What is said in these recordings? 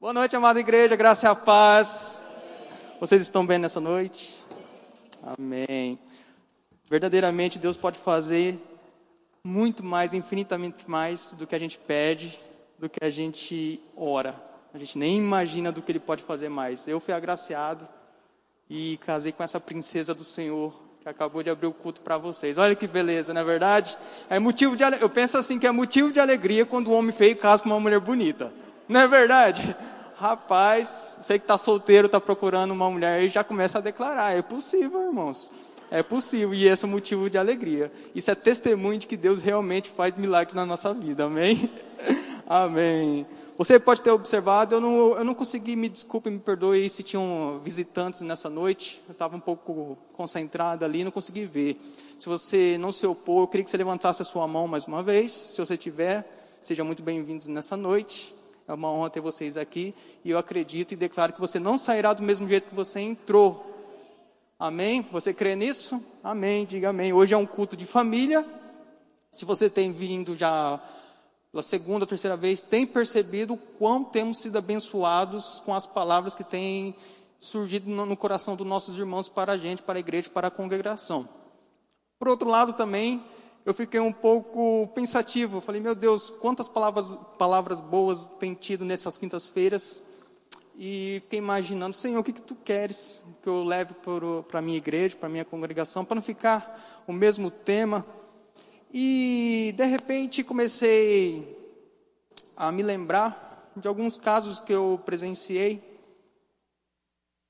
Boa noite, amada igreja, graça e a paz. Vocês estão bem nessa noite? Amém. Verdadeiramente, Deus pode fazer muito mais, infinitamente mais do que a gente pede, do que a gente ora. A gente nem imagina do que Ele pode fazer mais. Eu fui agraciado e casei com essa princesa do Senhor que acabou de abrir o culto para vocês. Olha que beleza, não é verdade? É motivo de eu penso assim que é motivo de alegria quando um homem feio casa com uma mulher bonita. Não é verdade? Rapaz, você que está solteiro, está procurando uma mulher e já começa a declarar. É possível, irmãos. É possível e esse é motivo de alegria. Isso é testemunho de que Deus realmente faz milagres na nossa vida. Amém? Amém. Você pode ter observado, eu não, eu não consegui, me desculpe, me perdoe se tinham visitantes nessa noite. Eu estava um pouco concentrado ali, não consegui ver. Se você não se opor, eu queria que você levantasse a sua mão mais uma vez. Se você tiver, sejam muito bem-vindos nessa noite. É uma honra ter vocês aqui. E eu acredito e declaro que você não sairá do mesmo jeito que você entrou. Amém? Você crê nisso? Amém. Diga amém. Hoje é um culto de família. Se você tem vindo já pela segunda, terceira vez, tem percebido o quão temos sido abençoados com as palavras que têm surgido no, coração dos nossos irmãos para a gente, para a igreja, para a congregação. Por outro lado, também, eu fiquei um pouco pensativo. Falei, meu Deus, quantas palavras, palavras boas tem tido nessas quintas-feiras. E fiquei imaginando, Senhor, o que, que tu queres que eu leve para a minha igreja, para a minha congregação, para não ficar o mesmo tema. E de repente comecei a me lembrar de alguns casos que eu presenciei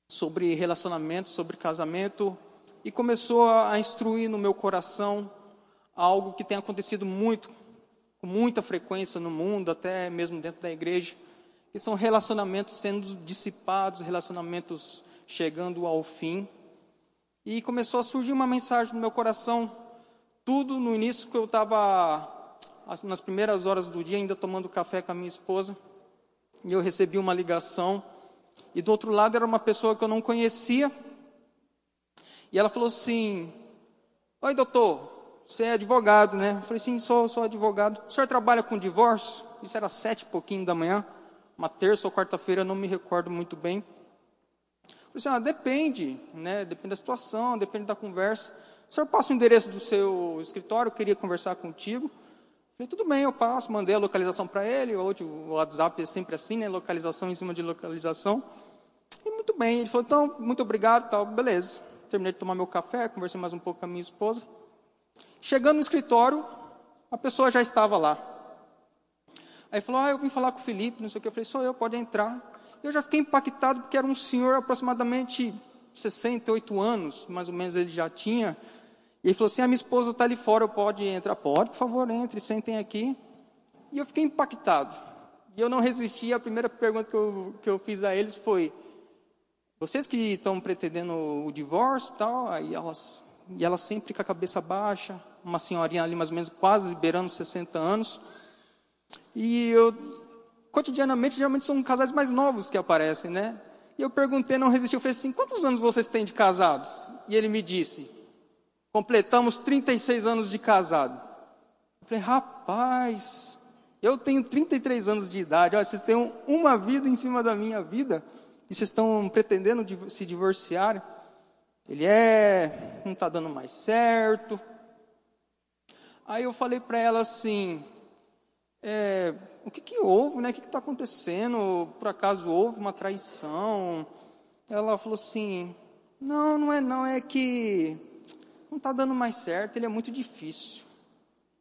sobre relacionamento, sobre casamento, e começou a instruir no meu coração algo que tem acontecido muito, com muita frequência no mundo, até mesmo dentro da igreja, que são relacionamentos sendo dissipados, relacionamentos chegando ao fim. E começou a surgir uma mensagem no meu coração tudo no início que eu estava, nas primeiras horas do dia, ainda tomando café com a minha esposa, e eu recebi uma ligação, e do outro lado era uma pessoa que eu não conhecia, e ela falou assim: Oi, doutor, você é advogado, né? Eu falei: Sim, sou, sou advogado. O senhor trabalha com divórcio? Isso era sete e pouquinho da manhã, uma terça ou quarta-feira, não me recordo muito bem. Eu falei assim: ah, depende, né? Depende da situação, depende da conversa. O senhor passa o endereço do seu escritório, eu queria conversar contigo. Falei, tudo bem, eu passo, mandei a localização para ele, hoje o WhatsApp é sempre assim, né? Localização em cima de localização. E muito bem, ele falou, então, muito obrigado, tal, beleza. Terminei de tomar meu café, conversei mais um pouco com a minha esposa. Chegando no escritório, a pessoa já estava lá. Aí falou, ah, eu vim falar com o Felipe, não sei o que. Eu falei, sou eu, pode entrar. Eu já fiquei impactado porque era um senhor aproximadamente 68 anos, mais ou menos ele já tinha. E ele falou assim: a minha esposa está ali fora, eu pode entrar? Pode, por favor, entre, sentem aqui. E eu fiquei impactado. E eu não resisti. A primeira pergunta que eu, que eu fiz a eles foi: vocês que estão pretendendo o divórcio tal? Aí elas, e ela sempre com a cabeça baixa, uma senhorinha ali mais ou menos quase beirando 60 anos. E eu, cotidianamente, geralmente são casais mais novos que aparecem, né? E eu perguntei, não resisti, eu falei assim: quantos anos vocês têm de casados? E ele me disse: completamos 36 anos de casado. Eu falei, rapaz, eu tenho 33 anos de idade, olha, vocês têm uma vida em cima da minha vida e vocês estão pretendendo se divorciar. Ele é, não está dando mais certo. Aí eu falei para ela assim, é, o que, que houve, né? O que está acontecendo? Por acaso houve uma traição? Ela falou assim, não, não é não, é que não está dando mais certo, ele é muito difícil.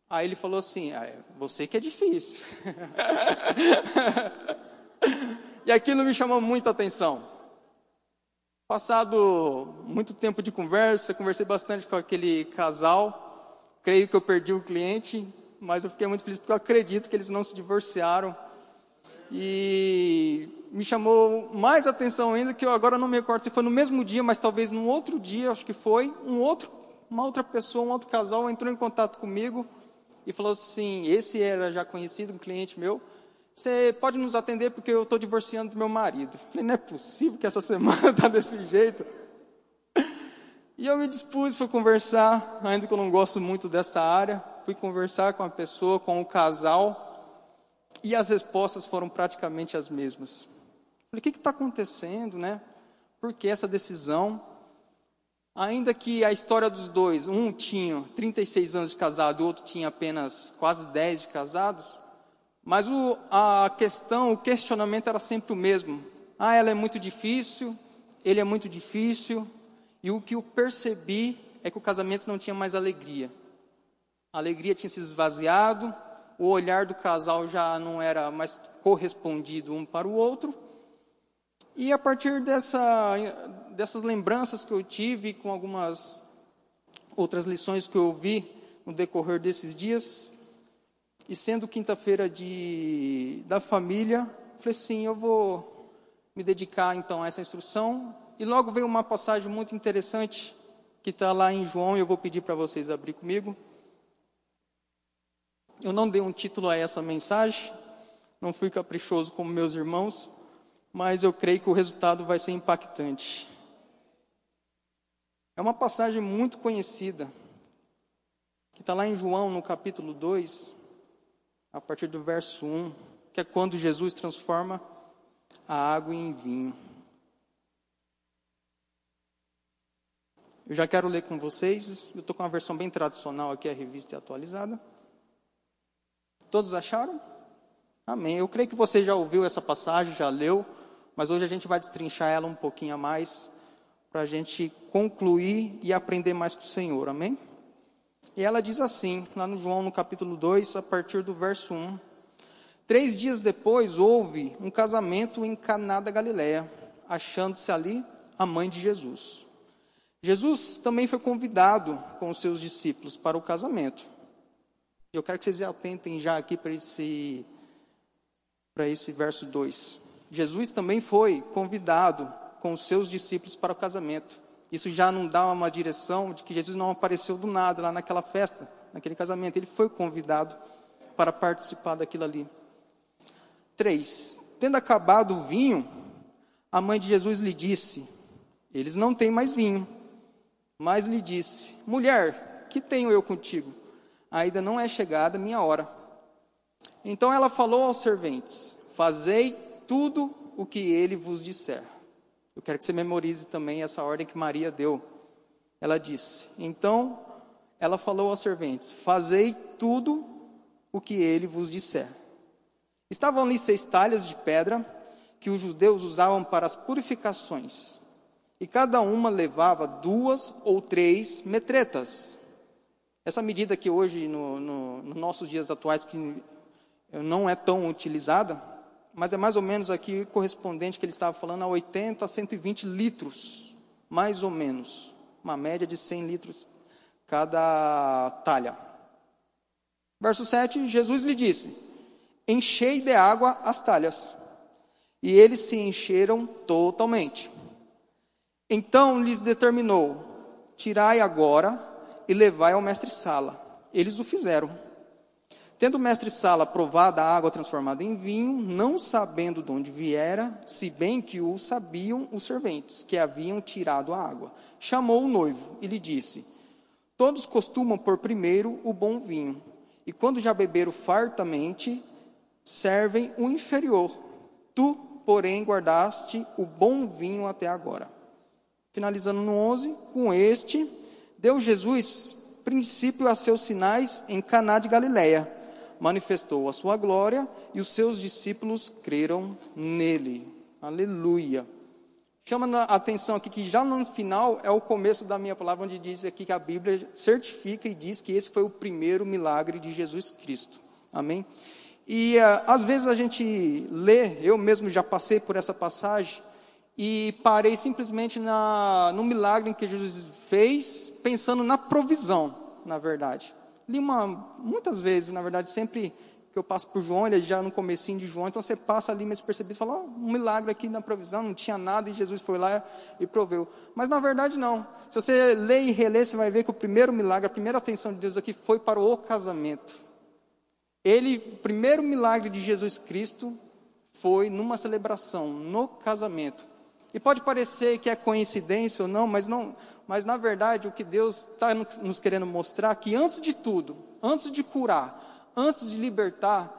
Aí ele falou assim: ah, é você que é difícil. e aquilo me chamou muita atenção. Passado muito tempo de conversa, conversei bastante com aquele casal. Creio que eu perdi o cliente, mas eu fiquei muito feliz porque eu acredito que eles não se divorciaram. E me chamou mais atenção ainda que eu agora não me recordo se foi no mesmo dia, mas talvez num outro dia, acho que foi, um outro uma outra pessoa, um outro casal entrou em contato comigo e falou assim: esse era já conhecido, um cliente meu. Você pode nos atender porque eu estou divorciando do meu marido. Eu falei, não é possível que essa semana está desse jeito. E eu me dispus, fui conversar, ainda que eu não gosto muito dessa área, fui conversar com a pessoa, com o casal, e as respostas foram praticamente as mesmas. Falei, o que está acontecendo, né? Por que essa decisão? Ainda que a história dos dois, um tinha 36 anos de casado, o outro tinha apenas quase 10 de casados, mas o, a questão, o questionamento era sempre o mesmo. Ah, ela é muito difícil, ele é muito difícil, e o que eu percebi é que o casamento não tinha mais alegria. A alegria tinha se esvaziado, o olhar do casal já não era mais correspondido um para o outro. E a partir dessa, dessas lembranças que eu tive com algumas outras lições que eu vi no decorrer desses dias, e sendo quinta-feira da família, falei assim, eu vou me dedicar então a essa instrução. E logo veio uma passagem muito interessante que está lá em João, e eu vou pedir para vocês abrir comigo. Eu não dei um título a essa mensagem, não fui caprichoso como meus irmãos, mas eu creio que o resultado vai ser impactante. É uma passagem muito conhecida, que está lá em João, no capítulo 2, a partir do verso 1, que é quando Jesus transforma a água em vinho. Eu já quero ler com vocês, eu estou com uma versão bem tradicional aqui, a revista atualizada. Todos acharam? Amém. Eu creio que você já ouviu essa passagem, já leu, mas hoje a gente vai destrinchar ela um pouquinho a mais, para a gente concluir e aprender mais com o Senhor. Amém? E ela diz assim, lá no João, no capítulo 2, a partir do verso 1. Três dias depois houve um casamento em Caná da Galiléia, achando-se ali a mãe de Jesus. Jesus também foi convidado com os seus discípulos para o casamento. Eu quero que vocês atentem já aqui para esse, para esse verso 2. Jesus também foi convidado com os seus discípulos para o casamento. Isso já não dá uma direção de que Jesus não apareceu do nada lá naquela festa, naquele casamento. Ele foi convidado para participar daquilo ali. 3. Tendo acabado o vinho, a mãe de Jesus lhe disse: Eles não têm mais vinho. Mas lhe disse: Mulher, que tenho eu contigo? ainda não é chegada a minha hora. Então ela falou aos serventes: Fazei tudo o que ele vos disser. Eu quero que você memorize também essa ordem que Maria deu. Ela disse: Então ela falou aos serventes: Fazei tudo o que ele vos disser. Estavam ali seis talhas de pedra que os judeus usavam para as purificações, e cada uma levava duas ou três metretas. Essa medida que hoje, no, no, nos nossos dias atuais, que não é tão utilizada, mas é mais ou menos aqui correspondente que ele estava falando a 80 a 120 litros, mais ou menos, uma média de 100 litros cada talha. Verso 7, Jesus lhe disse: Enchei de água as talhas. E eles se encheram totalmente. Então lhes determinou: Tirai agora e levai ao mestre Sala. Eles o fizeram. Tendo o mestre Sala provado a água transformada em vinho, não sabendo de onde viera, se bem que o sabiam os serventes, que haviam tirado a água, chamou o noivo e lhe disse: Todos costumam pôr primeiro o bom vinho, e quando já beberam fartamente, servem o inferior. Tu, porém, guardaste o bom vinho até agora. Finalizando no 11, com este deu Jesus princípio a seus sinais em Caná de Galiléia. Manifestou a sua glória e os seus discípulos creram nele. Aleluia. Chama a atenção aqui que já no final é o começo da minha palavra, onde diz aqui que a Bíblia certifica e diz que esse foi o primeiro milagre de Jesus Cristo. Amém? E uh, às vezes a gente lê, eu mesmo já passei por essa passagem, e parei simplesmente na, no milagre que Jesus fez, pensando na provisão, na verdade. Li uma, muitas vezes, na verdade, sempre que eu passo por João, ele é já no comecinho de João, então você passa ali, mas percebe, fala, oh, um milagre aqui na provisão, não tinha nada, e Jesus foi lá e proveu. Mas na verdade não. Se você lê e relê, você vai ver que o primeiro milagre, a primeira atenção de Deus aqui foi para o casamento. Ele, o primeiro milagre de Jesus Cristo foi numa celebração, no casamento. E pode parecer que é coincidência ou não, mas não, mas na verdade o que Deus está nos querendo mostrar é que antes de tudo, antes de curar, antes de libertar,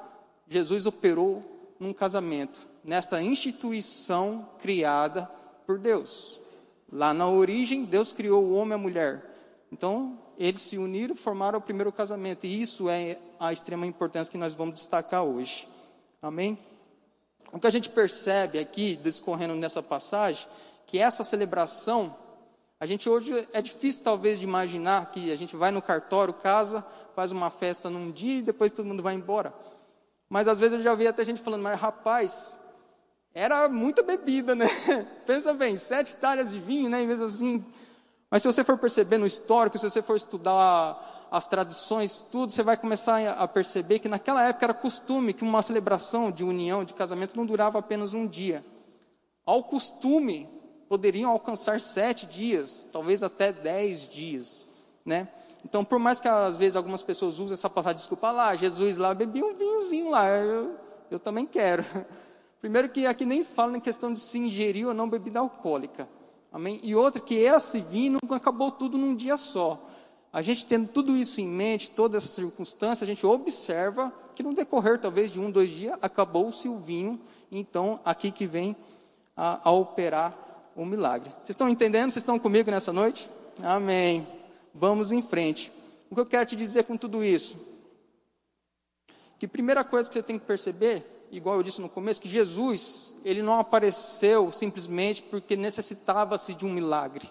Jesus operou num casamento. nesta instituição criada por Deus. Lá na origem, Deus criou o homem e a mulher. Então, eles se uniram formaram o primeiro casamento. E isso é a extrema importância que nós vamos destacar hoje. Amém? O que a gente percebe aqui, discorrendo nessa passagem, que essa celebração, a gente hoje é difícil talvez de imaginar que a gente vai no cartório, casa, faz uma festa num dia e depois todo mundo vai embora. Mas às vezes eu já vi até gente falando, mas rapaz, era muita bebida, né? Pensa bem, sete talhas de vinho, né? E mesmo assim. Mas se você for perceber no histórico, se você for estudar as tradições, tudo, você vai começar a perceber que naquela época era costume que uma celebração de união, de casamento, não durava apenas um dia. Ao costume, poderiam alcançar sete dias, talvez até dez dias, né? Então, por mais que às vezes algumas pessoas usem essa palavra, desculpa lá, Jesus lá bebia um vinhozinho lá, eu, eu também quero. Primeiro que aqui nem fala em questão de se ingerir ou não bebida alcoólica. Amém? E outra que esse vinho acabou tudo num dia só. A gente tendo tudo isso em mente, toda essa circunstância, a gente observa que no decorrer talvez de um, dois dias, acabou-se o vinho. Então, aqui que vem a, a operar o milagre. Vocês estão entendendo? Vocês estão comigo nessa noite? Amém vamos em frente. O que eu quero te dizer com tudo isso? Que primeira coisa que você tem que perceber, igual eu disse no começo, que Jesus, ele não apareceu simplesmente porque necessitava-se de um milagre.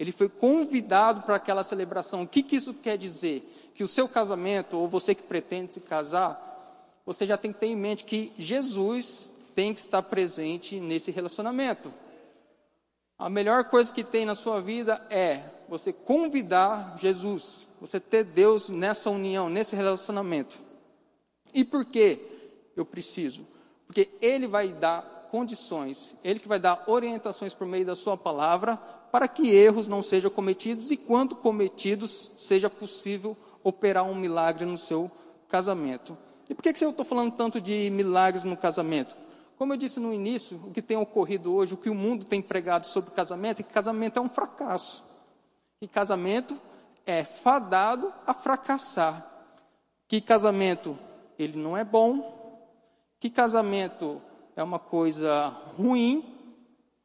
Ele foi convidado para aquela celebração. O que, que isso quer dizer? Que o seu casamento, ou você que pretende se casar, você já tem que ter em mente que Jesus tem que estar presente nesse relacionamento. A melhor coisa que tem na sua vida é você convidar Jesus, você ter Deus nessa união, nesse relacionamento. E por que eu preciso? Porque Ele vai dar condições, Ele que vai dar orientações por meio da Sua palavra, para que erros não sejam cometidos e, quando cometidos, seja possível operar um milagre no seu casamento. E por que, que eu estou falando tanto de milagres no casamento? Como eu disse no início, o que tem ocorrido hoje, o que o mundo tem pregado sobre casamento, é que casamento é um fracasso que casamento é fadado a fracassar, que casamento ele não é bom, que casamento é uma coisa ruim,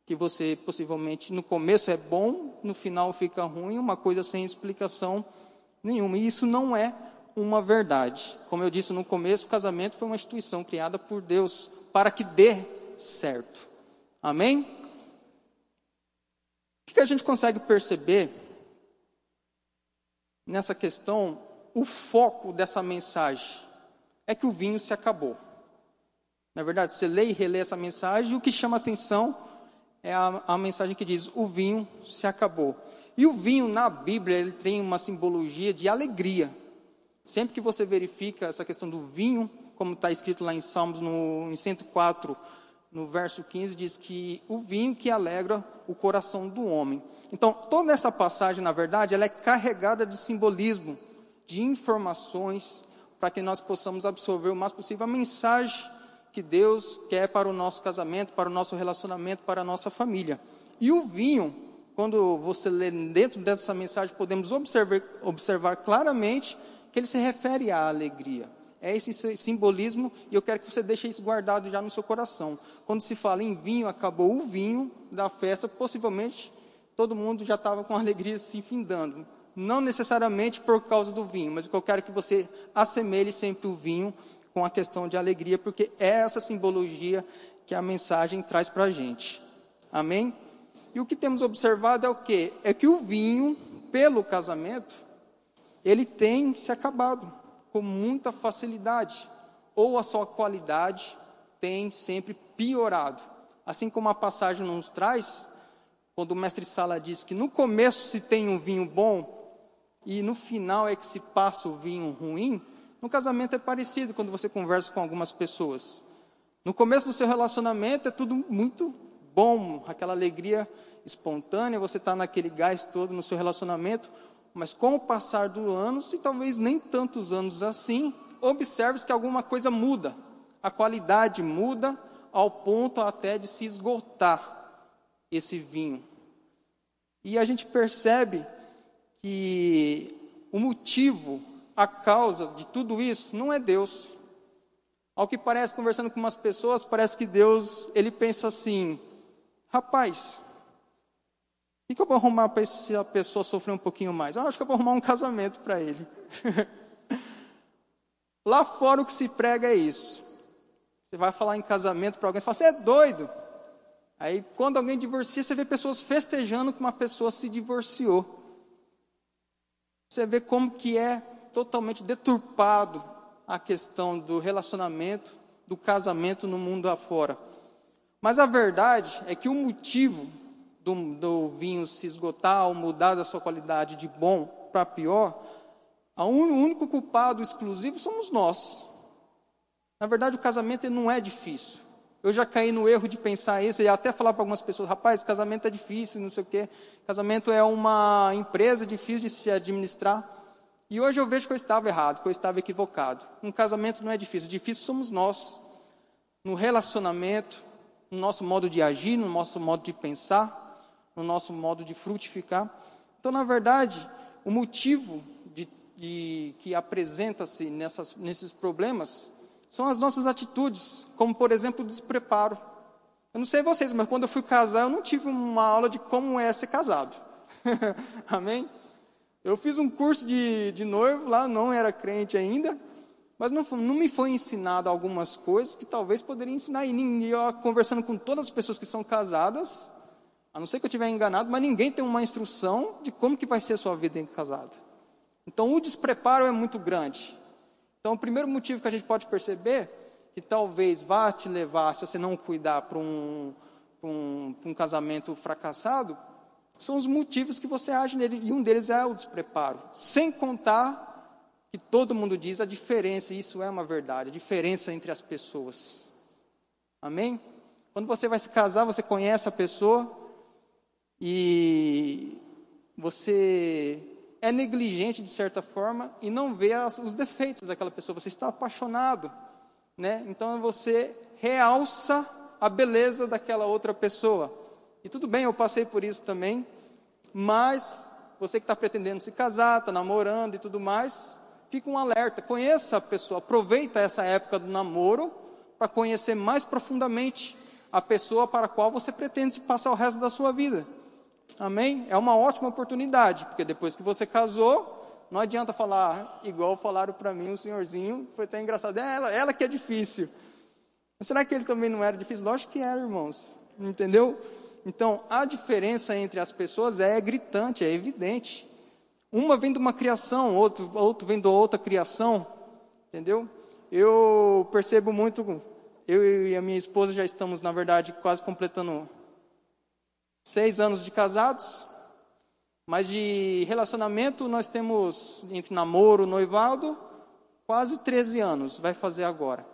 que você possivelmente no começo é bom, no final fica ruim, uma coisa sem explicação nenhuma. E isso não é uma verdade. Como eu disse no começo, o casamento foi uma instituição criada por Deus para que dê certo. Amém? O que a gente consegue perceber nessa questão, o foco dessa mensagem é que o vinho se acabou. Na verdade, você lê e relê essa mensagem, e o que chama atenção é a, a mensagem que diz: o vinho se acabou. E o vinho na Bíblia ele tem uma simbologia de alegria. Sempre que você verifica essa questão do vinho, como está escrito lá em Salmos no, em 104, no verso 15, diz que o vinho que alegra o coração do homem. Então, toda essa passagem, na verdade, ela é carregada de simbolismo, de informações, para que nós possamos absorver o mais possível a mensagem que Deus quer para o nosso casamento, para o nosso relacionamento, para a nossa família. E o vinho, quando você lê dentro dessa mensagem, podemos observar, observar claramente que ele se refere à alegria. É esse simbolismo e eu quero que você deixe isso guardado já no seu coração. Quando se fala em vinho, acabou o vinho da festa, possivelmente todo mundo já estava com alegria se findando. Não necessariamente por causa do vinho, mas o que eu quero é que você assemelhe sempre o vinho com a questão de alegria, porque é essa simbologia que a mensagem traz para a gente. Amém? E o que temos observado é o quê? É que o vinho, pelo casamento, ele tem se acabado com muita facilidade, ou a sua qualidade tem sempre piorado. Assim como a passagem nos traz, quando o mestre Sala diz que no começo se tem um vinho bom e no final é que se passa o vinho ruim, no casamento é parecido quando você conversa com algumas pessoas. No começo do seu relacionamento é tudo muito bom, aquela alegria espontânea, você está naquele gás todo no seu relacionamento, mas com o passar dos anos, e talvez nem tantos anos assim, observe que alguma coisa muda. A qualidade muda ao ponto até de se esgotar esse vinho. E a gente percebe que o motivo, a causa de tudo isso não é Deus. Ao que parece, conversando com umas pessoas, parece que Deus, ele pensa assim: rapaz, o que, eu vou arrumar para essa pessoa sofrer um pouquinho mais? Eu acho que eu vou arrumar um casamento para ele. Lá fora o que se prega é isso. Você vai falar em casamento para alguém, você fala, você é doido. Aí quando alguém divorcia, você vê pessoas festejando que uma pessoa se divorciou. Você vê como que é totalmente deturpado a questão do relacionamento, do casamento no mundo afora. Mas a verdade é que o motivo do, do vinho se esgotar ou mudar da sua qualidade de bom para pior, o único culpado exclusivo somos nós. Na verdade, o casamento não é difícil. Eu já caí no erro de pensar isso e até falar para algumas pessoas: rapaz, casamento é difícil, não sei o quê. Casamento é uma empresa difícil de se administrar. E hoje eu vejo que eu estava errado, que eu estava equivocado. Um casamento não é difícil, difícil somos nós. No relacionamento, no nosso modo de agir, no nosso modo de pensar, no nosso modo de frutificar. Então, na verdade, o motivo de, de que apresenta-se nesses problemas são as nossas atitudes, como por exemplo o despreparo. Eu não sei vocês, mas quando eu fui casar, eu não tive uma aula de como é ser casado. Amém? Eu fiz um curso de, de noivo lá, não era crente ainda, mas não, não, me foi ensinado algumas coisas que talvez poderia ensinar. E eu conversando com todas as pessoas que são casadas, a não ser que eu estiver enganado, mas ninguém tem uma instrução de como que vai ser a sua vida em casado. Então o despreparo é muito grande. Então o primeiro motivo que a gente pode perceber que talvez vá te levar, se você não cuidar para um, um, um casamento fracassado, são os motivos que você age nele, e um deles é o despreparo. Sem contar que todo mundo diz a diferença, e isso é uma verdade, a diferença entre as pessoas. Amém? Quando você vai se casar, você conhece a pessoa, e você é negligente de certa forma e não vê as, os defeitos daquela pessoa, você está apaixonado, né? Então você realça a beleza daquela outra pessoa. E tudo bem, eu passei por isso também, mas você que está pretendendo se casar, está namorando e tudo mais, fica um alerta, conheça a pessoa, aproveita essa época do namoro para conhecer mais profundamente a pessoa para a qual você pretende passar o resto da sua vida. Amém? É uma ótima oportunidade, porque depois que você casou, não adianta falar igual falaram para mim o senhorzinho, foi até engraçado, é ela, ela que é difícil. Mas será que ele também não era difícil? Lógico que era, irmãos. Entendeu? Então, a diferença entre as pessoas é gritante, é evidente. Uma vem de uma criação, outro, outro vem de outra criação. Entendeu? Eu percebo muito, eu e a minha esposa já estamos, na verdade, quase completando seis anos de casados, mas de relacionamento nós temos, entre namoro, noivado, quase 13 anos, vai fazer agora.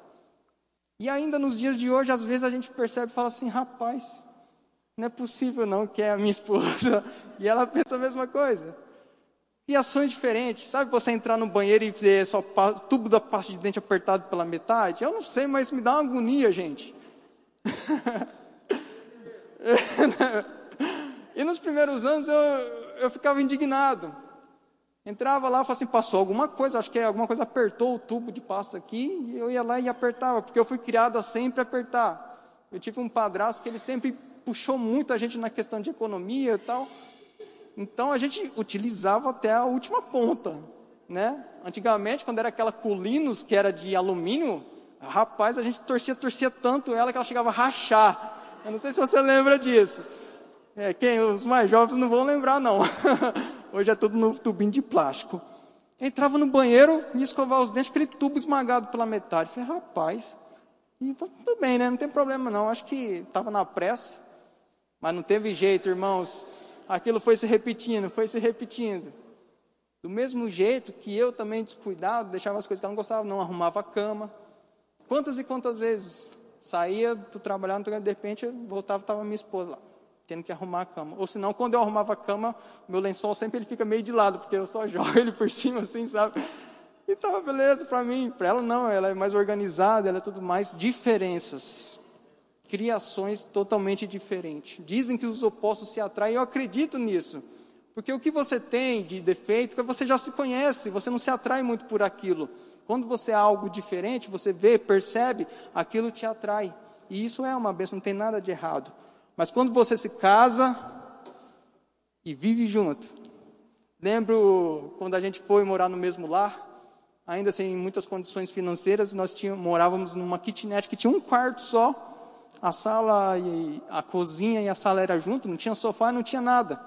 E ainda nos dias de hoje, às vezes a gente percebe e fala assim, rapaz, não é possível não que é a minha esposa. E ela pensa a mesma coisa. Criações diferentes. Sabe você entrar no banheiro e ver só tubo da pasta de dente apertado pela metade? Eu não sei, mas me dá uma agonia, gente. E nos primeiros anos eu, eu ficava indignado. Entrava lá e falava assim, passou alguma coisa, acho que alguma coisa apertou o tubo de pasta aqui, e eu ia lá e apertava, porque eu fui criado a sempre apertar. Eu tive um padrasto que ele sempre puxou muito a gente na questão de economia e tal. Então a gente utilizava até a última ponta, né? Antigamente, quando era aquela Culinos, que era de alumínio, rapaz, a gente torcia, torcia tanto ela que ela chegava a rachar. Eu não sei se você lembra disso. É, quem, os mais jovens não vão lembrar, não. Hoje é tudo no tubinho de plástico. entrava no banheiro, ia escovar os dentes, aquele tubo esmagado pela metade. falei, rapaz, e, tudo bem, né? Não tem problema não. Acho que estava na pressa, mas não teve jeito, irmãos. Aquilo foi se repetindo, foi se repetindo. Do mesmo jeito que eu também descuidado, deixava as coisas que eu não gostava, não arrumava a cama. Quantas e quantas vezes saía para trabalhar, de repente eu voltava, estava minha esposa lá tendo que arrumar a cama. Ou senão, quando eu arrumava a cama, meu lençol sempre ele fica meio de lado, porque eu só jogo ele por cima assim, sabe? E tava beleza para mim, para ela não, ela é mais organizada, ela é tudo mais diferenças. Criações totalmente diferentes. Dizem que os opostos se atraem, eu acredito nisso. Porque o que você tem de defeito, você já se conhece, você não se atrai muito por aquilo. Quando você é algo diferente, você vê, percebe, aquilo te atrai. E isso é uma bênção, não tem nada de errado. Mas quando você se casa e vive junto. Lembro quando a gente foi morar no mesmo lar, ainda sem muitas condições financeiras, nós tínhamos, morávamos numa kitnet que tinha um quarto só, a sala e a cozinha e a sala era junto, não tinha sofá, não tinha nada.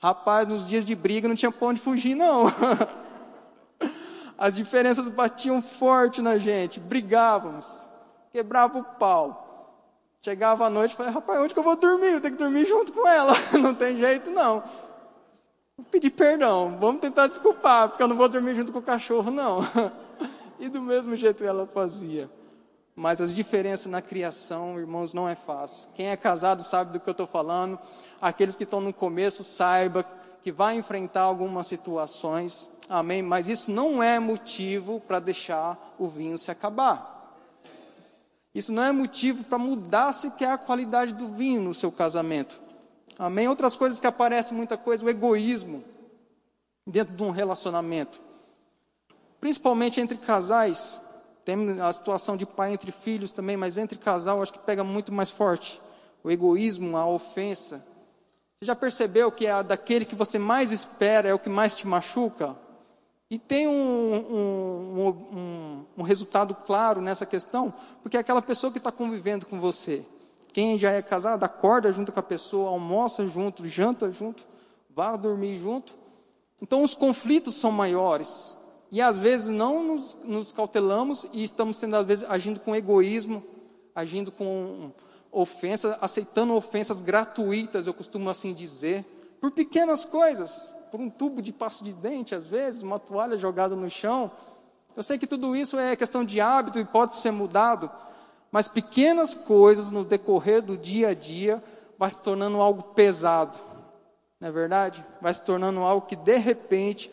Rapaz, nos dias de briga não tinha pra onde fugir não. As diferenças batiam forte na gente, brigávamos, quebrava o pau. Chegava à noite e falei, rapaz, onde que eu vou dormir? Eu tenho que dormir junto com ela. Não tem jeito não. Vou pedir perdão, vamos tentar desculpar, porque eu não vou dormir junto com o cachorro, não. E do mesmo jeito ela fazia. Mas as diferenças na criação, irmãos, não é fácil. Quem é casado sabe do que eu estou falando. Aqueles que estão no começo, saiba que vai enfrentar algumas situações. Amém? Mas isso não é motivo para deixar o vinho se acabar. Isso não é motivo para mudar sequer a qualidade do vinho no seu casamento. Amém? Outras coisas que aparecem muita coisa, o egoísmo dentro de um relacionamento. Principalmente entre casais, tem a situação de pai entre filhos também, mas entre casal acho que pega muito mais forte. O egoísmo, a ofensa. Você já percebeu que é daquele que você mais espera é o que mais te machuca? E tem um, um, um, um resultado claro nessa questão, porque é aquela pessoa que está convivendo com você. Quem já é casado, acorda junto com a pessoa, almoça junto, janta junto, vai dormir junto. Então os conflitos são maiores. E às vezes não nos, nos cautelamos e estamos sendo, às vezes, agindo com egoísmo, agindo com ofensas, aceitando ofensas gratuitas, eu costumo assim dizer, por pequenas coisas, por um tubo de pasta de dente, às vezes, uma toalha jogada no chão. Eu sei que tudo isso é questão de hábito e pode ser mudado, mas pequenas coisas no decorrer do dia a dia vai se tornando algo pesado, não é verdade? Vai se tornando algo que de repente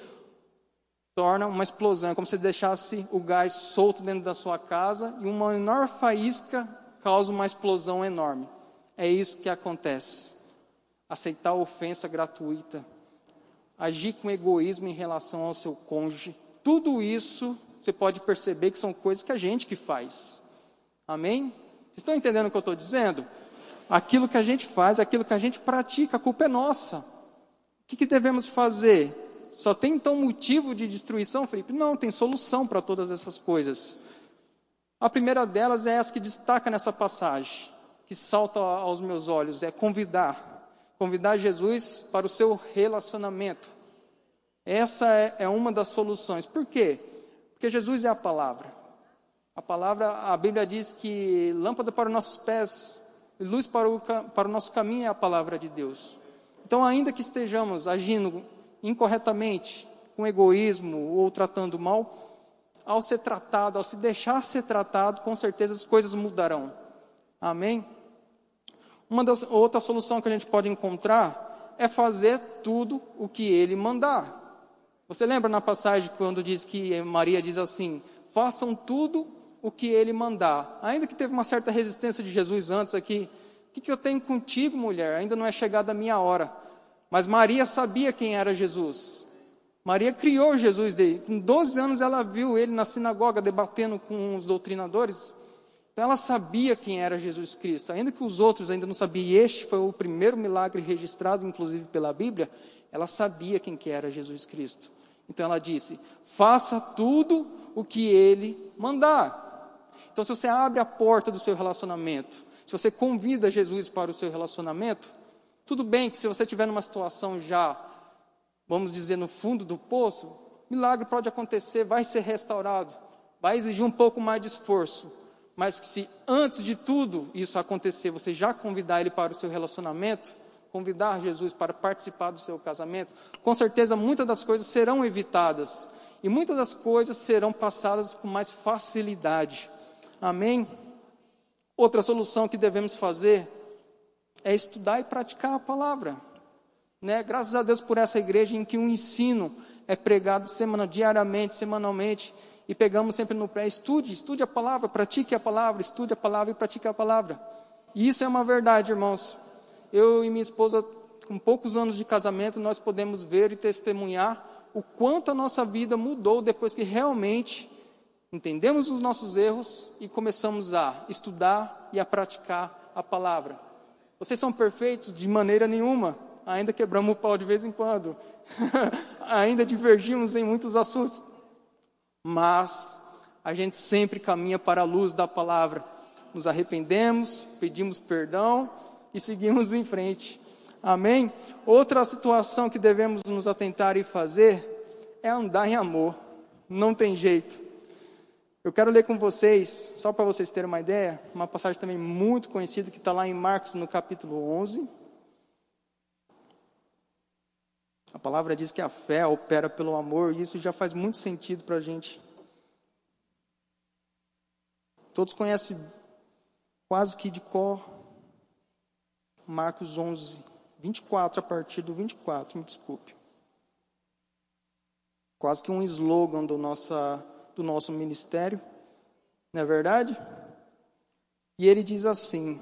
torna uma explosão. É como se deixasse o gás solto dentro da sua casa e uma menor faísca causa uma explosão enorme. É isso que acontece. Aceitar ofensa gratuita, agir com egoísmo em relação ao seu cônjuge, tudo isso você pode perceber que são coisas que a gente que faz. Amém? Vocês estão entendendo o que eu estou dizendo? Aquilo que a gente faz, aquilo que a gente pratica, a culpa é nossa. O que, que devemos fazer? Só tem então motivo de destruição, Felipe? Não, tem solução para todas essas coisas. A primeira delas é essa que destaca nessa passagem, que salta aos meus olhos, é convidar. Convidar Jesus para o seu relacionamento. Essa é, é uma das soluções. Por quê? Porque Jesus é a palavra. A palavra, a Bíblia diz que lâmpada para os nossos pés, luz para o, para o nosso caminho é a palavra de Deus. Então, ainda que estejamos agindo incorretamente, com egoísmo ou tratando mal, ao ser tratado, ao se deixar ser tratado, com certeza as coisas mudarão. Amém? Uma das, outra solução que a gente pode encontrar é fazer tudo o que ele mandar. Você lembra na passagem quando diz que Maria diz assim: façam tudo o que ele mandar. Ainda que teve uma certa resistência de Jesus antes aqui, o que, que eu tenho contigo, mulher? Ainda não é chegada a minha hora. Mas Maria sabia quem era Jesus. Maria criou Jesus dele. Com 12 anos ela viu ele na sinagoga debatendo com os doutrinadores. Então ela sabia quem era Jesus Cristo. Ainda que os outros ainda não sabiam, e este foi o primeiro milagre registrado, inclusive pela Bíblia, ela sabia quem que era Jesus Cristo. Então ela disse: faça tudo o que ele mandar. Então, se você abre a porta do seu relacionamento, se você convida Jesus para o seu relacionamento, tudo bem que se você estiver numa situação já, vamos dizer, no fundo do poço, milagre pode acontecer, vai ser restaurado, vai exigir um pouco mais de esforço. Mas que se antes de tudo isso acontecer, você já convidar ele para o seu relacionamento, convidar Jesus para participar do seu casamento, com certeza muitas das coisas serão evitadas e muitas das coisas serão passadas com mais facilidade. Amém? Outra solução que devemos fazer é estudar e praticar a palavra. Né? Graças a Deus por essa igreja em que o um ensino é pregado semana, diariamente, semanalmente, e pegamos sempre no pré, estude, estude a palavra, pratique a palavra, estude a palavra e pratique a palavra. E isso é uma verdade, irmãos. Eu e minha esposa, com poucos anos de casamento, nós podemos ver e testemunhar o quanto a nossa vida mudou depois que realmente entendemos os nossos erros e começamos a estudar e a praticar a palavra. Vocês são perfeitos de maneira nenhuma, ainda quebramos o pau de vez em quando, ainda divergimos em muitos assuntos, mas a gente sempre caminha para a luz da palavra. Nos arrependemos, pedimos perdão e seguimos em frente. Amém? Outra situação que devemos nos atentar e fazer é andar em amor. Não tem jeito. Eu quero ler com vocês, só para vocês terem uma ideia, uma passagem também muito conhecida que está lá em Marcos, no capítulo 11. A palavra diz que a fé opera pelo amor, e isso já faz muito sentido para a gente. Todos conhecem quase que de cor Marcos 11, 24, a partir do 24, me desculpe. Quase que um slogan do nossa do nosso ministério, não é verdade? E ele diz assim: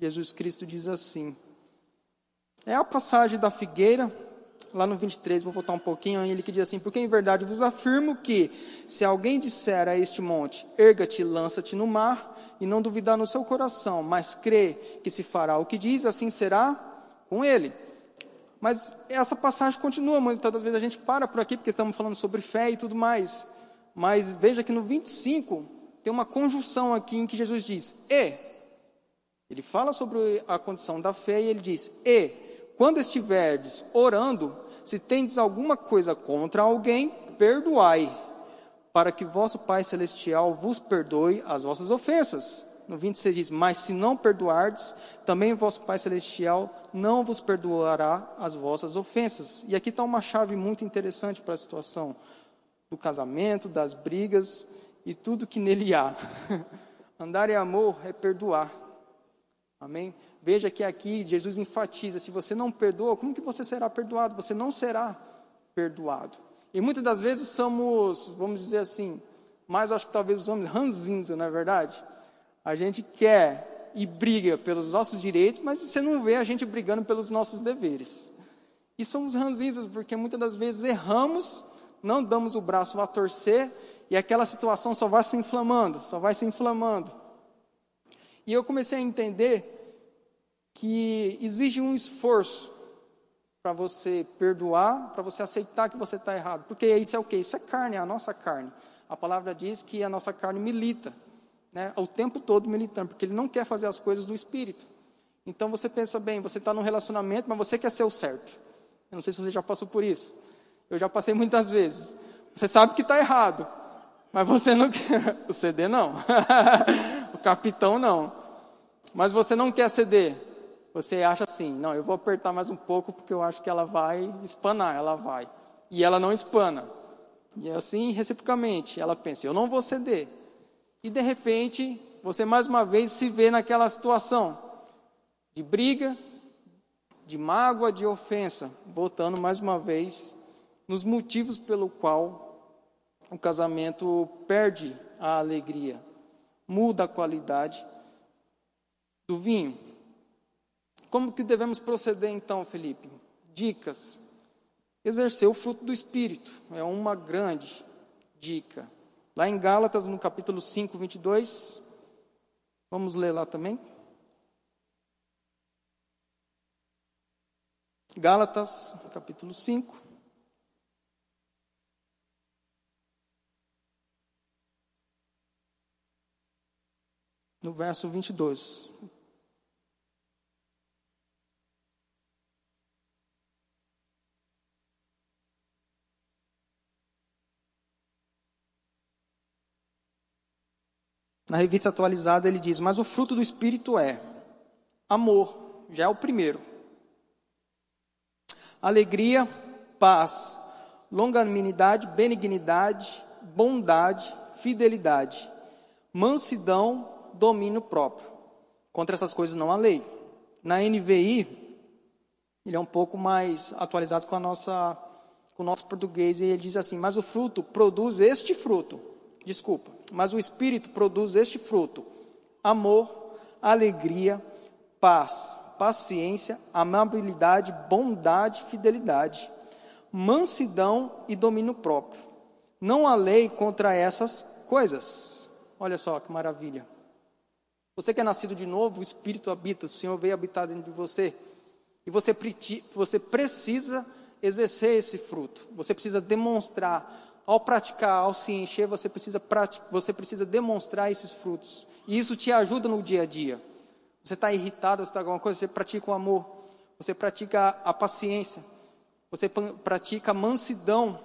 Jesus Cristo diz assim. É a passagem da figueira, lá no 23, vou voltar um pouquinho, ele que diz assim: Porque em verdade vos afirmo que, se alguém disser a este monte, erga-te lança-te no mar, e não duvidar no seu coração, mas crê que se fará o que diz, assim será com ele. Mas essa passagem continua, muitas das vezes a gente para por aqui, porque estamos falando sobre fé e tudo mais. Mas veja que no 25 tem uma conjunção aqui em que Jesus diz: "E". Ele fala sobre a condição da fé e ele diz: "E quando estiverdes orando, se tendes alguma coisa contra alguém, perdoai, para que vosso Pai celestial vos perdoe as vossas ofensas." No 26 diz: "Mas se não perdoardes, também vosso Pai celestial não vos perdoará as vossas ofensas." E aqui está uma chave muito interessante para a situação do casamento, das brigas e tudo que nele há. Andar em amor é perdoar. Amém? Veja que aqui Jesus enfatiza: se você não perdoa, como que você será perdoado? Você não será perdoado. E muitas das vezes somos, vamos dizer assim, mais acho que talvez os homens ranzinza, não é verdade? A gente quer e briga pelos nossos direitos, mas você não vê a gente brigando pelos nossos deveres. E somos ranzinzas porque muitas das vezes erramos não damos o braço a torcer e aquela situação só vai se inflamando, só vai se inflamando. E eu comecei a entender que exige um esforço para você perdoar, para você aceitar que você está errado. Porque isso é o que? Isso é carne, é a nossa carne. A palavra diz que a nossa carne milita, né? o tempo todo militando, porque ele não quer fazer as coisas do Espírito. Então você pensa bem, você está num relacionamento, mas você quer ser o certo. Eu não sei se você já passou por isso. Eu já passei muitas vezes. Você sabe que está errado, mas você não quer. O CD não. o capitão não. Mas você não quer ceder. Você acha assim: não, eu vou apertar mais um pouco porque eu acho que ela vai espanar. Ela vai. E ela não espana. E assim, reciprocamente, ela pensa: eu não vou ceder. E de repente, você mais uma vez se vê naquela situação de briga, de mágoa, de ofensa, voltando mais uma vez nos motivos pelo qual o casamento perde a alegria, muda a qualidade do vinho. Como que devemos proceder então, Felipe? Dicas. Exercer o fruto do Espírito é uma grande dica. Lá em Gálatas, no capítulo 5, 22, vamos ler lá também. Gálatas, capítulo 5. No verso 22. Na revista atualizada ele diz: Mas o fruto do Espírito é amor, já é o primeiro. Alegria, paz, longanimidade, benignidade, bondade, fidelidade, mansidão, domínio próprio. Contra essas coisas não há lei. Na NVI, ele é um pouco mais atualizado com a nossa com o nosso português e ele diz assim: "Mas o fruto produz este fruto". Desculpa. Mas o espírito produz este fruto: amor, alegria, paz, paciência, amabilidade, bondade, fidelidade, mansidão e domínio próprio. Não há lei contra essas coisas. Olha só que maravilha. Você que é nascido de novo, o Espírito habita, o Senhor veio habitar dentro de você. E você, você precisa exercer esse fruto. Você precisa demonstrar. Ao praticar, ao se encher, você precisa, você precisa demonstrar esses frutos. E isso te ajuda no dia a dia. Você está irritado, você está alguma coisa, você pratica o amor. Você pratica a paciência. Você pratica a mansidão.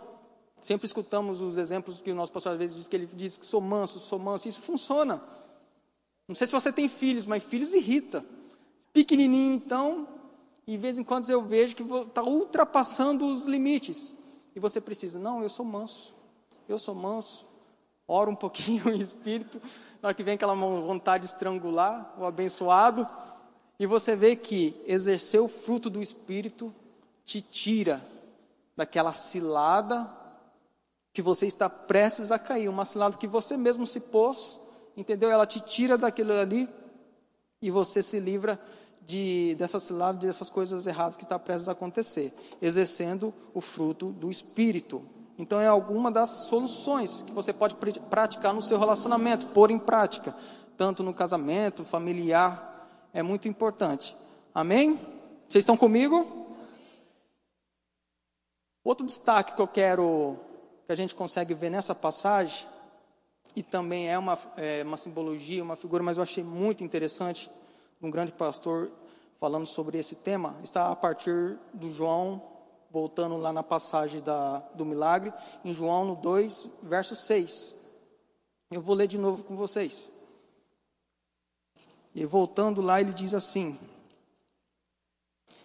Sempre escutamos os exemplos que o nosso pastor às vezes diz que ele diz que sou manso, sou manso. Isso funciona. Não sei se você tem filhos, mas filhos irrita. Pequenininho, então, e de vez em quando eu vejo que está ultrapassando os limites. E você precisa, não, eu sou manso. Eu sou manso. Ora um pouquinho em espírito. Na hora que vem aquela vontade de estrangular o abençoado. E você vê que exercer o fruto do espírito te tira daquela cilada que você está prestes a cair, uma cilada que você mesmo se pôs entendeu? Ela te tira daquilo ali e você se livra de, dessa cilada, dessas coisas erradas que está prestes a acontecer, exercendo o fruto do Espírito. Então é alguma das soluções que você pode praticar no seu relacionamento, pôr em prática, tanto no casamento, familiar, é muito importante. Amém? Vocês estão comigo? Outro destaque que eu quero que a gente consegue ver nessa passagem e também é uma, é uma simbologia, uma figura, mas eu achei muito interessante um grande pastor falando sobre esse tema, está a partir do João, voltando lá na passagem da, do milagre, em João no 2, verso 6. Eu vou ler de novo com vocês. E voltando lá, ele diz assim: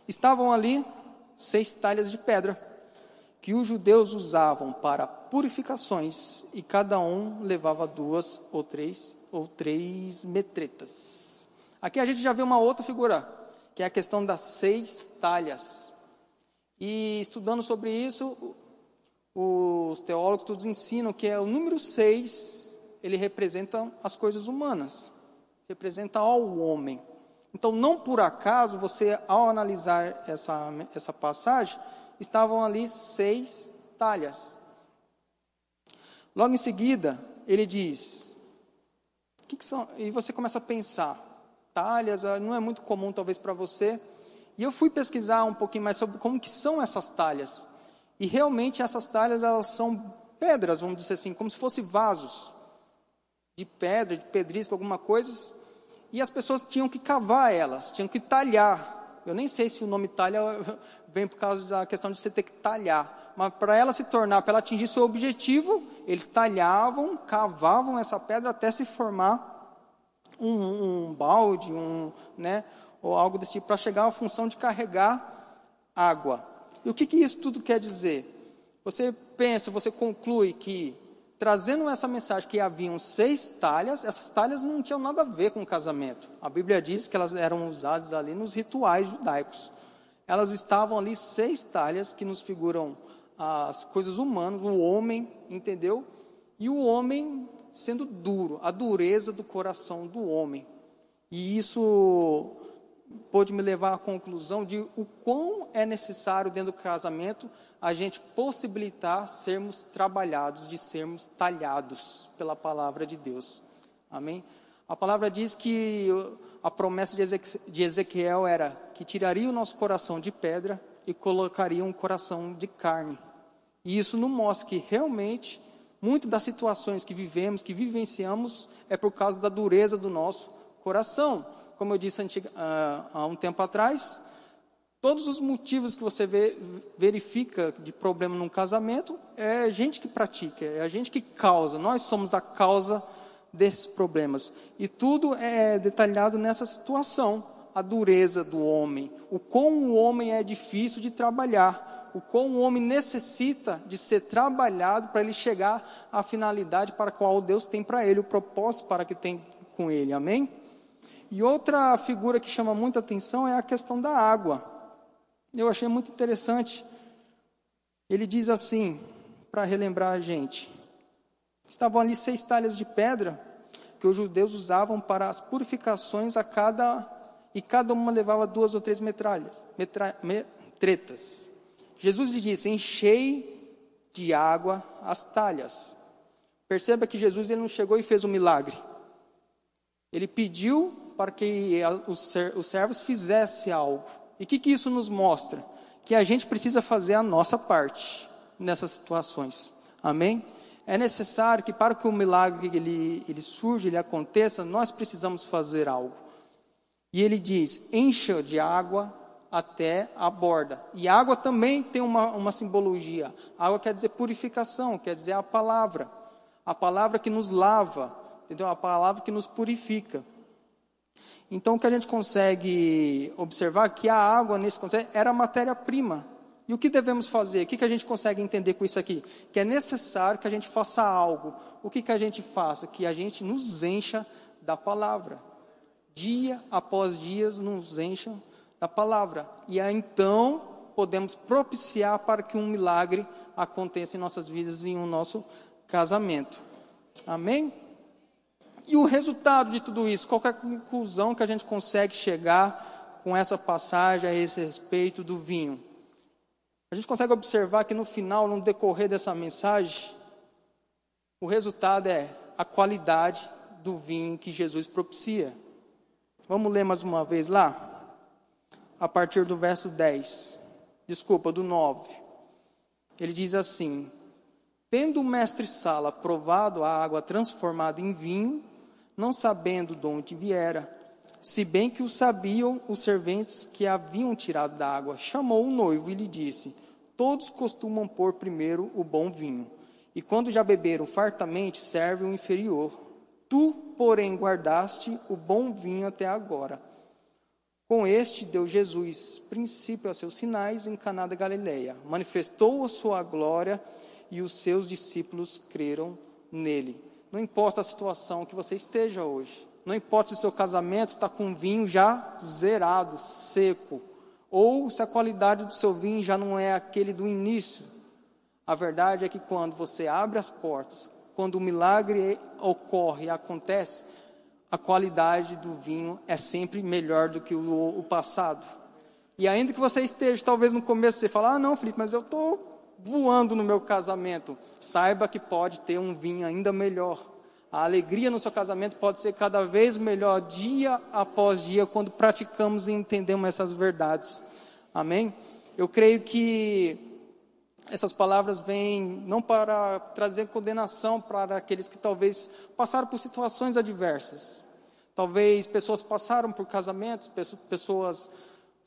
Estavam ali seis talhas de pedra que os judeus usavam para purificações e cada um levava duas ou três ou três metretas. Aqui a gente já vê uma outra figura, que é a questão das seis talhas. E estudando sobre isso, os teólogos todos ensinam que é o número seis, ele representa as coisas humanas, representa ao homem. Então, não por acaso, você, ao analisar essa, essa passagem, estavam ali seis talhas. Logo em seguida, ele diz: que, que são? E você começa a pensar: talhas, ah, não é muito comum talvez para você. E eu fui pesquisar um pouquinho mais sobre como que são essas talhas. E realmente essas talhas elas são pedras, vamos dizer assim, como se fossem vasos de pedra, de pedrisco, alguma coisa. E as pessoas tinham que cavar elas, tinham que talhar. Eu nem sei se o nome talha vem por causa da questão de você ter que talhar. Mas para ela se tornar, para ela atingir seu objetivo, eles talhavam, cavavam essa pedra até se formar um, um balde, um, né, ou algo desse tipo, para chegar à função de carregar água. E o que, que isso tudo quer dizer? Você pensa, você conclui que, trazendo essa mensagem que haviam seis talhas, essas talhas não tinham nada a ver com o casamento. A Bíblia diz que elas eram usadas ali nos rituais judaicos elas estavam ali seis talhas que nos figuram as coisas humanas, o homem, entendeu? E o homem sendo duro, a dureza do coração do homem. E isso pôde me levar à conclusão de o quão é necessário dentro do casamento a gente possibilitar sermos trabalhados, de sermos talhados pela palavra de Deus. Amém? A palavra diz que a promessa de Ezequiel era que tiraria o nosso coração de pedra e colocaria um coração de carne. E isso nos mostra que realmente, muitas das situações que vivemos, que vivenciamos, é por causa da dureza do nosso coração. Como eu disse antiga, uh, há um tempo atrás, todos os motivos que você vê, verifica de problema num casamento é a gente que pratica, é a gente que causa. Nós somos a causa desses problemas. E tudo é detalhado nessa situação, a dureza do homem, o como o homem é difícil de trabalhar, o como o homem necessita de ser trabalhado para ele chegar à finalidade para a qual Deus tem para ele, o propósito para que tem com ele. Amém? E outra figura que chama muita atenção é a questão da água. Eu achei muito interessante. Ele diz assim, para relembrar a gente: Estavam ali seis talhas de pedra que os judeus usavam para as purificações a cada e cada uma levava duas ou três metralhas, metra, metretas. Jesus lhe disse: Enchei de água às talhas. Perceba que Jesus ele não chegou e fez um milagre. Ele pediu para que os servos fizessem algo. E o que, que isso nos mostra? Que a gente precisa fazer a nossa parte nessas situações. Amém? É necessário que para que o milagre ele, ele surja, ele aconteça, nós precisamos fazer algo. E ele diz: encha de água até a borda. E água também tem uma, uma simbologia. Água quer dizer purificação, quer dizer a palavra. A palavra que nos lava, entendeu? A palavra que nos purifica. Então, o que a gente consegue observar é que a água, nesse contexto, era matéria-prima. E o que devemos fazer? O que, que a gente consegue entender com isso aqui? Que é necessário que a gente faça algo. O que, que a gente faça? Que a gente nos encha da palavra. Dia após dias nos encha da palavra. E aí então podemos propiciar para que um milagre aconteça em nossas vidas e em um nosso casamento. Amém? E o resultado de tudo isso? Qual é a conclusão que a gente consegue chegar com essa passagem a esse respeito do vinho? A gente consegue observar que no final, no decorrer dessa mensagem, o resultado é a qualidade do vinho que Jesus propicia. Vamos ler mais uma vez lá? A partir do verso 10. Desculpa, do 9. Ele diz assim: Tendo o mestre Sala provado a água transformada em vinho, não sabendo de onde viera, se bem que o sabiam os serventes que haviam tirado da água, chamou o noivo e lhe disse: Todos costumam pôr primeiro o bom vinho, e quando já beberam fartamente, serve o inferior. Tu, porém, guardaste o bom vinho até agora. Com este deu Jesus princípio a seus sinais em Caná da Galileia. Manifestou a sua glória e os seus discípulos creram nele. Não importa a situação que você esteja hoje. Não importa se o seu casamento está com vinho já zerado, seco, ou se a qualidade do seu vinho já não é aquele do início. A verdade é que quando você abre as portas, quando o milagre ocorre acontece, a qualidade do vinho é sempre melhor do que o, o passado. E ainda que você esteja, talvez no começo você fala, ah não, Felipe, mas eu estou voando no meu casamento, saiba que pode ter um vinho ainda melhor. A alegria no seu casamento pode ser cada vez melhor dia após dia quando praticamos e entendemos essas verdades. Amém? Eu creio que essas palavras vêm não para trazer condenação para aqueles que talvez passaram por situações adversas. Talvez pessoas passaram por casamentos, pessoas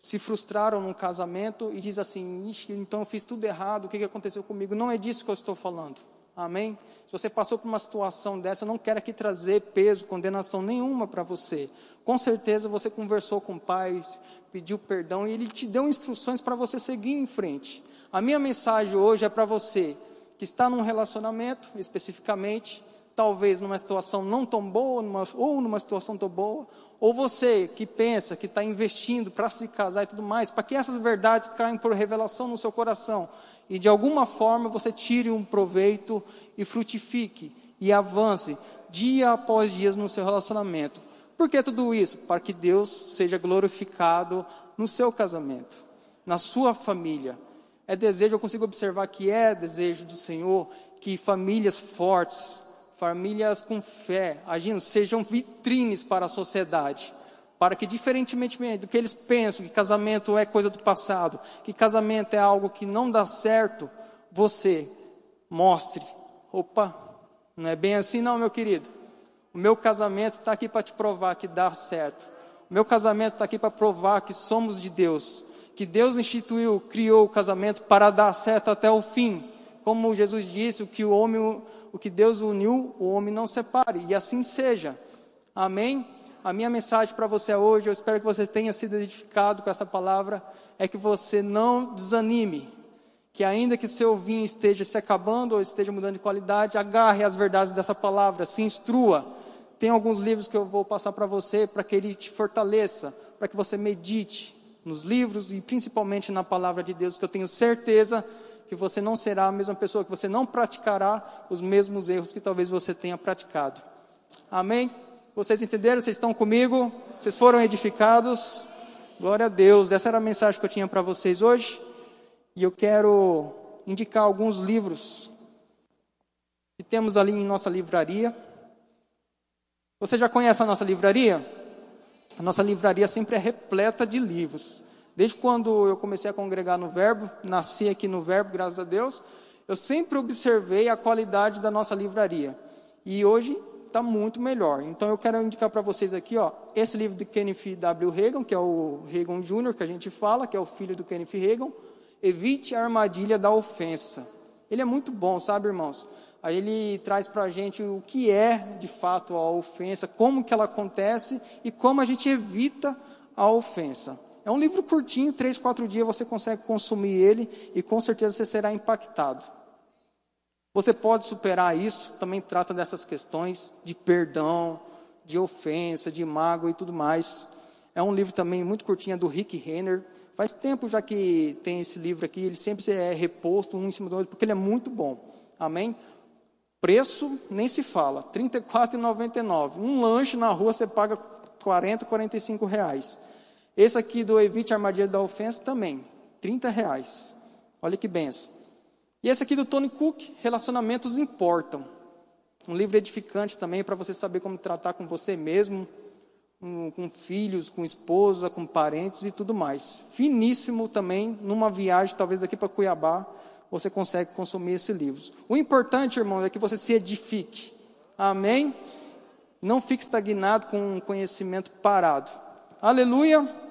se frustraram num casamento e diz assim: então eu fiz tudo errado, o que aconteceu comigo? Não é disso que eu estou falando. Amém? Se você passou por uma situação dessa, eu não quero aqui trazer peso, condenação nenhuma para você. Com certeza você conversou com pais, pediu perdão e ele te deu instruções para você seguir em frente. A minha mensagem hoje é para você que está num relacionamento, especificamente, talvez numa situação não tão boa, numa, ou numa situação tão boa, ou você que pensa que está investindo para se casar e tudo mais, para que essas verdades caiam por revelação no seu coração e de alguma forma você tire um proveito e frutifique e avance dia após dia no seu relacionamento. Por que tudo isso? Para que Deus seja glorificado no seu casamento, na sua família. É desejo, eu consigo observar que é desejo do Senhor que famílias fortes, famílias com fé, agindo, sejam vitrines para a sociedade. Para que, diferentemente do que eles pensam, que casamento é coisa do passado, que casamento é algo que não dá certo, você mostre: opa, não é bem assim, não, meu querido. O meu casamento está aqui para te provar que dá certo. O meu casamento está aqui para provar que somos de Deus. Que Deus instituiu, criou o casamento para dar certo até o fim. Como Jesus disse, o que o homem o que Deus uniu, o homem não separe, e assim seja. Amém? A minha mensagem para você hoje, eu espero que você tenha sido edificado com essa palavra, é que você não desanime, que ainda que seu vinho esteja se acabando ou esteja mudando de qualidade, agarre as verdades dessa palavra, se instrua. Tem alguns livros que eu vou passar para você, para que ele te fortaleça, para que você medite nos livros e principalmente na palavra de Deus, que eu tenho certeza que você não será a mesma pessoa, que você não praticará os mesmos erros que talvez você tenha praticado. Amém? Vocês entenderam? Vocês estão comigo? Vocês foram edificados? Glória a Deus. Essa era a mensagem que eu tinha para vocês hoje. E eu quero indicar alguns livros que temos ali em nossa livraria. Você já conhece a nossa livraria? A nossa livraria sempre é repleta de livros. Desde quando eu comecei a congregar no Verbo, nasci aqui no Verbo, graças a Deus, eu sempre observei a qualidade da nossa livraria. E hoje está muito melhor. Então eu quero indicar para vocês aqui, ó, esse livro de Kenneth W. Reagan, que é o Reagan Jr., que a gente fala, que é o filho do Kenneth Reagan, Evite a armadilha da ofensa. Ele é muito bom, sabe, irmãos? Aí ele traz para a gente o que é de fato a ofensa, como que ela acontece e como a gente evita a ofensa. É um livro curtinho, três, quatro dias você consegue consumir ele e com certeza você será impactado. Você pode superar isso, também trata dessas questões de perdão, de ofensa, de mágoa e tudo mais. É um livro também muito curtinho é do Rick Renner. Faz tempo já que tem esse livro aqui, ele sempre é reposto um em cima do outro, porque ele é muito bom. Amém? Preço nem se fala, R$ 34,99. Um lanche na rua você paga 40, 45 reais. Esse aqui do Evite Armadilha da Ofensa também, 30 reais. Olha que benção. E esse aqui do Tony Cook, Relacionamentos Importam. Um livro edificante também para você saber como tratar com você mesmo, com, com filhos, com esposa, com parentes e tudo mais. Finíssimo também, numa viagem, talvez daqui para Cuiabá, você consegue consumir esse livro. O importante, irmão, é que você se edifique. Amém? Não fique estagnado com um conhecimento parado. Aleluia!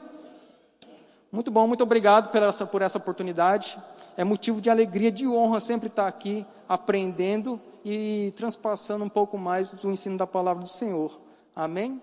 Muito bom, muito obrigado por essa, por essa oportunidade. É motivo de alegria, de honra sempre estar aqui aprendendo e transpassando um pouco mais o ensino da palavra do Senhor. Amém?